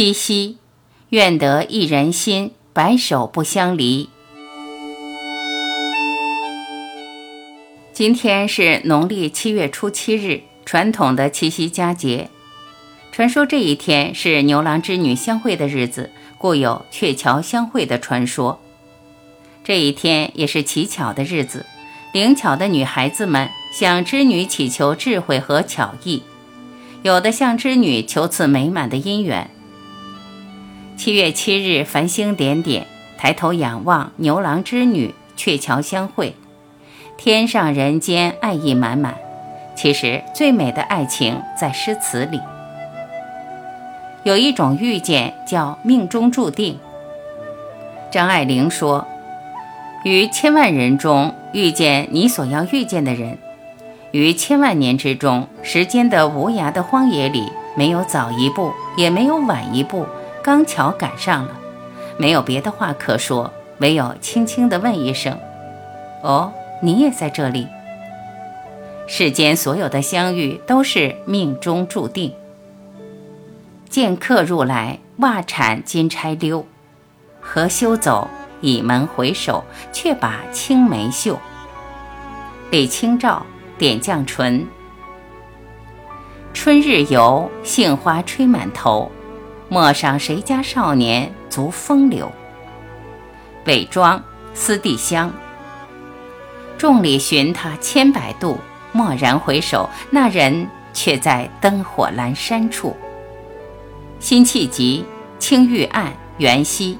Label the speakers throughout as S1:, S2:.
S1: 七夕，愿得一人心，白首不相离。今天是农历七月初七日，传统的七夕佳节。传说这一天是牛郎织女相会的日子，故有鹊桥相会的传说。这一天也是乞巧的日子，灵巧的女孩子们向织女祈求智慧和巧艺，有的向织女求赐美满的姻缘。七月七日，繁星点点，抬头仰望，牛郎织女鹊桥相会，天上人间，爱意满满。其实，最美的爱情在诗词里。有一种遇见叫命中注定。张爱玲说：“于千万人中遇见你所要遇见的人，于千万年之中，时间的无涯的荒野里，没有早一步，也没有晚一步。”刚巧赶上了，没有别的话可说，唯有轻轻地问一声：“哦，你也在这里。”世间所有的相遇都是命中注定。见客入来，袜铲金钗溜，何休走？倚门回首，却把青梅嗅。李清照点绛唇。春日游，杏花吹满头。陌上谁家少年足风流？伪装思帝香。众里寻他千百度，蓦然回首，那人却在灯火阑珊处。辛弃疾青玉案元夕。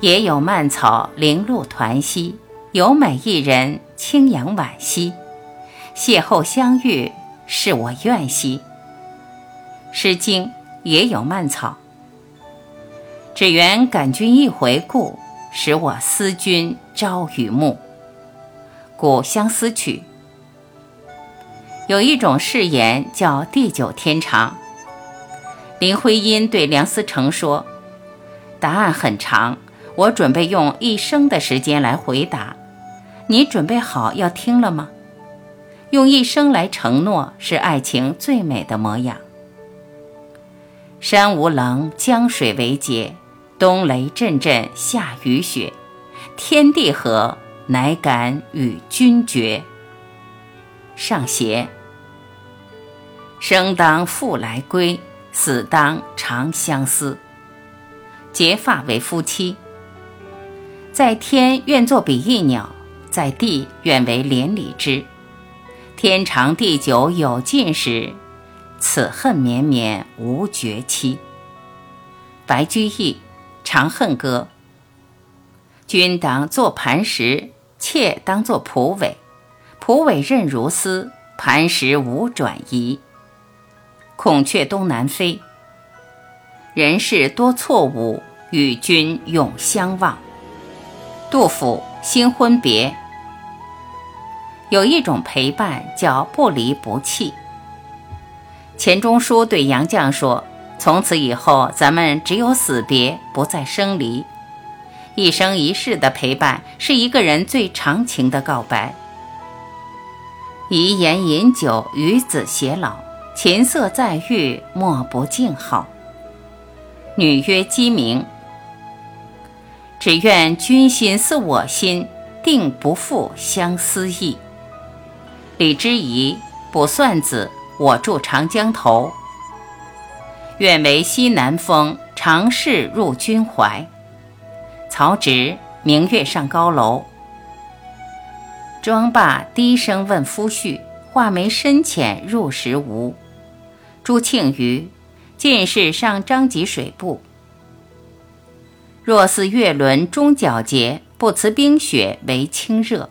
S1: 也有蔓草零露团兮，有美一人清扬婉兮。邂逅相遇，是我愿兮。诗经。也有蔓草，只缘感君一回顾，使我思君朝与暮。古相思曲。有一种誓言叫地久天长。林徽因对梁思成说：“答案很长，我准备用一生的时间来回答。你准备好要听了吗？用一生来承诺，是爱情最美的模样。”山无棱，江水为竭，冬雷阵阵，夏雨雪，天地合，乃敢与君绝。上邪。生当复来归，死当长相思。结发为夫妻，在天愿作比翼鸟，在地愿为连理枝。天长地久有尽时。此恨绵绵无绝期。白居易《长恨歌》：君当作磐石，妾当作蒲苇。蒲苇韧如丝，磐石无转移。孔雀东南飞。人世多错误，与君永相望。杜甫《新婚别》：有一种陪伴叫不离不弃。钱钟书对杨绛说：“从此以后，咱们只有死别，不再生离。一生一世的陪伴，是一个人最长情的告白。遗言饮酒，与子偕老，琴瑟在御，莫不静好。”女曰鸡鸣。只愿君心似我心，定不负相思意。李之仪《卜算子》。我住长江头，愿为西南风，长逝入君怀。曹植《明月上高楼》。庄霸低声问夫婿，画眉深浅入时无。朱庆余进士上张籍水部。若似月轮终皎洁，不辞冰雪为清热。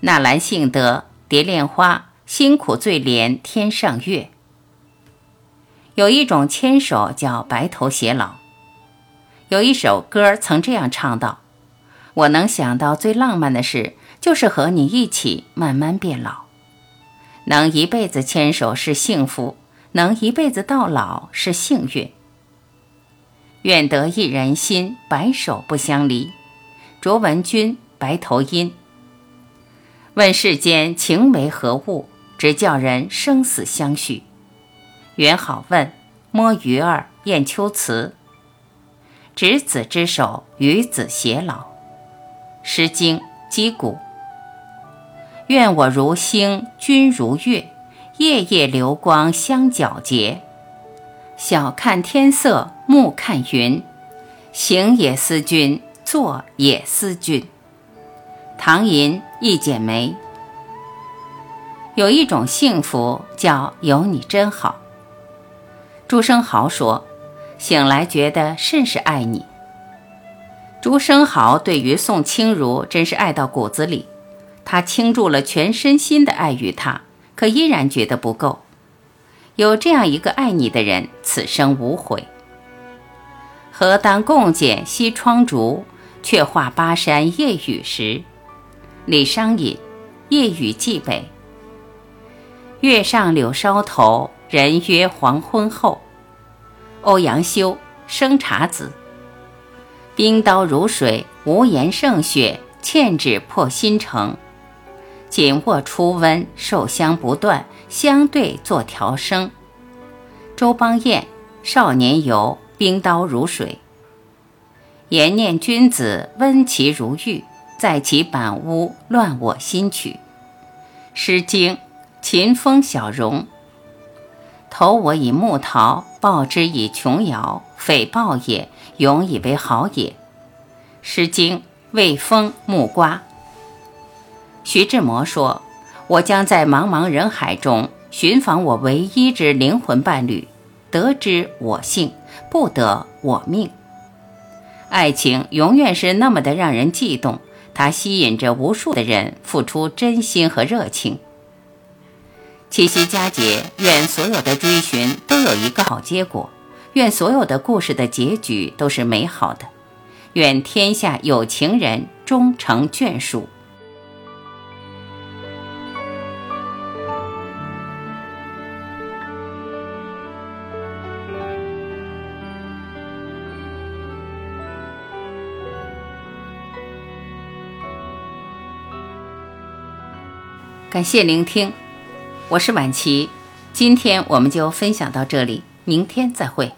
S1: 纳兰性德蝶恋花。辛苦最怜天上月。有一种牵手叫白头偕老。有一首歌曾这样唱道：“我能想到最浪漫的事，就是和你一起慢慢变老。能一辈子牵手是幸福，能一辈子到老是幸运。愿得一人心，白首不相离。”卓文君《白头吟》。问世间情为何物？直叫人生死相许。元好问，摸鱼儿验秋词。执子之手，与子偕老。《诗经·击鼓》。愿我如星，君如月，夜夜流光相皎洁。晓看天色，暮看云，行也思君，坐也思君。唐寅一剪梅。有一种幸福叫有你真好。朱生豪说：“醒来觉得甚是爱你。”朱生豪对于宋清如真是爱到骨子里，他倾注了全身心的爱于她，可依然觉得不够。有这样一个爱你的人，此生无悔。何当共剪西窗烛，却话巴山夜雨时。李商隐，夜雨寄北。月上柳梢头，人约黄昏后。欧阳修，生查子。冰刀如水，无言胜雪，欠指破新城。紧握初温，受香不断，相对作调声。周邦彦，少年游，冰刀如水。言念君子，温其如玉，在其板屋，乱我心曲。诗经，秦风小荣。投我以木桃，报之以琼瑶，匪报也，永以为好也。诗经，魏风木瓜。徐志摩说：“我将在茫茫人海中寻访我唯一之灵魂伴侣，得之我幸，不得我命。”爱情永远是那么的让人悸动，它吸引着无数的人付出真心和热情。七夕佳节，愿所有的追寻都有一个好结果，愿所有的故事的结局都是美好的，愿天下有情人终成眷属。感谢聆听，我是婉琪今天我们就分享到这里明天再会。